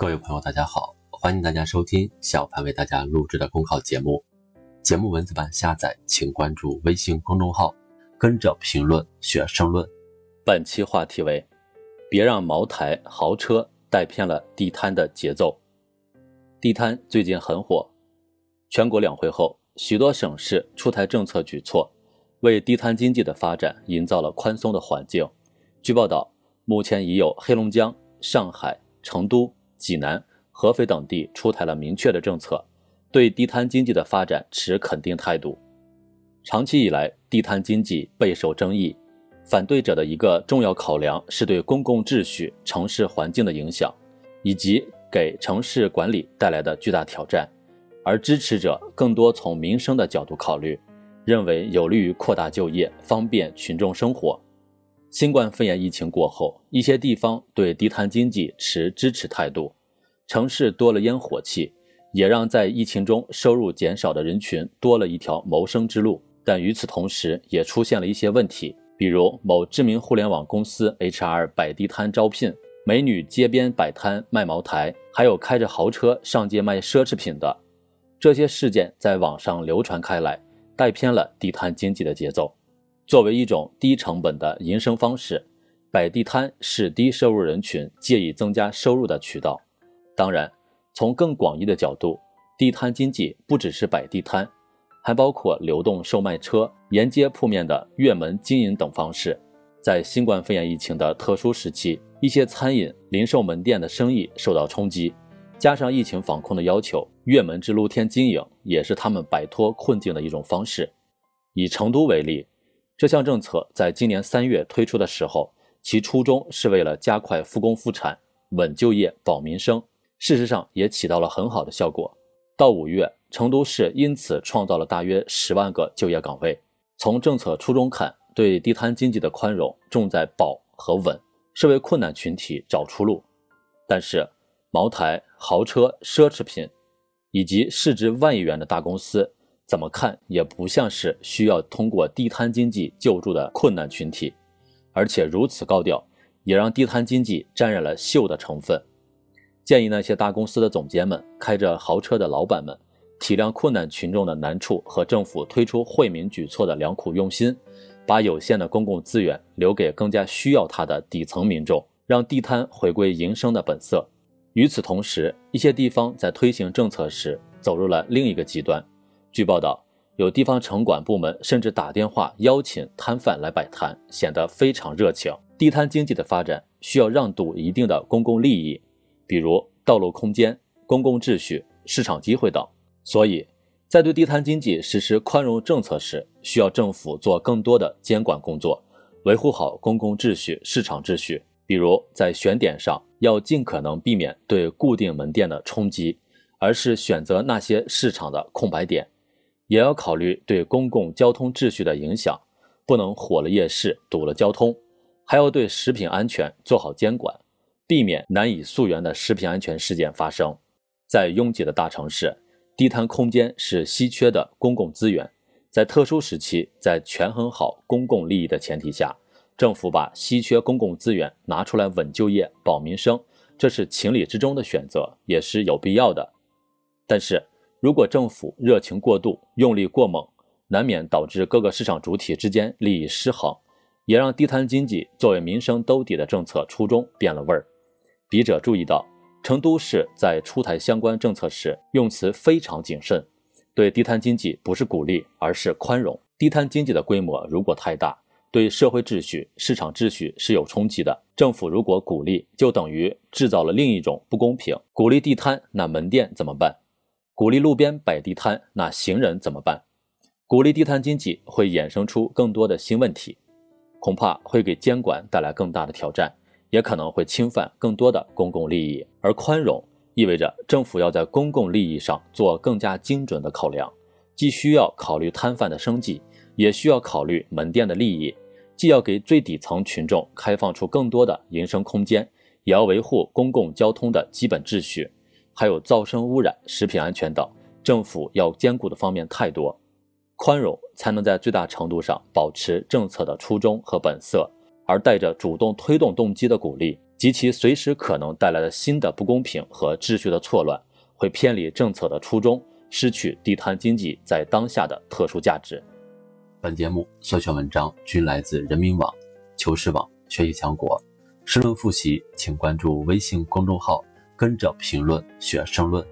各位朋友，大家好，欢迎大家收听小潘为大家录制的公考节目。节目文字版下载，请关注微信公众号，跟着评论学申论。本期话题为：别让茅台豪车带偏了地摊的节奏。地摊最近很火，全国两会后，许多省市出台政策举措，为地摊经济的发展营造了宽松的环境。据报道，目前已有黑龙江、上海、成都。济南、合肥等地出台了明确的政策，对地摊经济的发展持肯定态度。长期以来，地摊经济备受争议，反对者的一个重要考量是对公共秩序、城市环境的影响，以及给城市管理带来的巨大挑战；而支持者更多从民生的角度考虑，认为有利于扩大就业，方便群众生活。新冠肺炎疫情过后，一些地方对地摊经济持支持态度，城市多了烟火气，也让在疫情中收入减少的人群多了一条谋生之路。但与此同时，也出现了一些问题，比如某知名互联网公司 HR 摆地摊招聘，美女街边摆摊卖茅台，还有开着豪车上街卖奢侈品的，这些事件在网上流传开来，带偏了地摊经济的节奏。作为一种低成本的营生方式，摆地摊是低收入人群借以增加收入的渠道。当然，从更广义的角度，地摊经济不只是摆地摊，还包括流动售卖车、沿街铺面的月门经营等方式。在新冠肺炎疫情的特殊时期，一些餐饮、零售门店的生意受到冲击，加上疫情防控的要求，月门至露天经营也是他们摆脱困境的一种方式。以成都为例。这项政策在今年三月推出的时候，其初衷是为了加快复工复产、稳就业、保民生。事实上，也起到了很好的效果。到五月，成都市因此创造了大约十万个就业岗位。从政策初衷看，对地摊经济的宽容重在保和稳，是为困难群体找出路。但是，茅台、豪车、奢侈品，以及市值万亿元的大公司。怎么看也不像是需要通过地摊经济救助的困难群体，而且如此高调，也让地摊经济沾染了秀的成分。建议那些大公司的总监们、开着豪车的老板们，体谅困难群众的难处和政府推出惠民举措的良苦用心，把有限的公共资源留给更加需要它的底层民众，让地摊回归营生的本色。与此同时，一些地方在推行政策时走入了另一个极端。据报道，有地方城管部门甚至打电话邀请摊贩来摆摊，显得非常热情。地摊经济的发展需要让渡一定的公共利益，比如道路空间、公共秩序、市场机会等。所以，在对地摊经济实施宽容政策时，需要政府做更多的监管工作，维护好公共秩序、市场秩序。比如，在选点上要尽可能避免对固定门店的冲击，而是选择那些市场的空白点。也要考虑对公共交通秩序的影响，不能火了夜市，堵了交通。还要对食品安全做好监管，避免难以溯源的食品安全事件发生。在拥挤的大城市，地摊空间是稀缺的公共资源。在特殊时期，在权衡好公共利益的前提下，政府把稀缺公共资源拿出来稳就业、保民生，这是情理之中的选择，也是有必要的。但是，如果政府热情过度、用力过猛，难免导致各个市场主体之间利益失衡，也让地摊经济作为民生兜底的政策初衷变了味儿。笔者注意到，成都市在出台相关政策时用词非常谨慎，对地摊经济不是鼓励，而是宽容。地摊经济的规模如果太大，对社会秩序、市场秩序是有冲击的。政府如果鼓励，就等于制造了另一种不公平。鼓励地摊，那门店怎么办？鼓励路边摆地摊，那行人怎么办？鼓励地摊经济会衍生出更多的新问题，恐怕会给监管带来更大的挑战，也可能会侵犯更多的公共利益。而宽容意味着政府要在公共利益上做更加精准的考量，既需要考虑摊贩的生计，也需要考虑门店的利益，既要给最底层群众开放出更多的营生空间，也要维护公共交通的基本秩序。还有噪声污染、食品安全等，政府要兼顾的方面太多，宽容才能在最大程度上保持政策的初衷和本色，而带着主动推动动机的鼓励，及其随时可能带来的新的不公平和秩序的错乱，会偏离政策的初衷，失去地摊经济在当下的特殊价值。本节目所选文章均来自人民网、求是网、学习强国。申论复习，请关注微信公众号“跟着评论学申论”。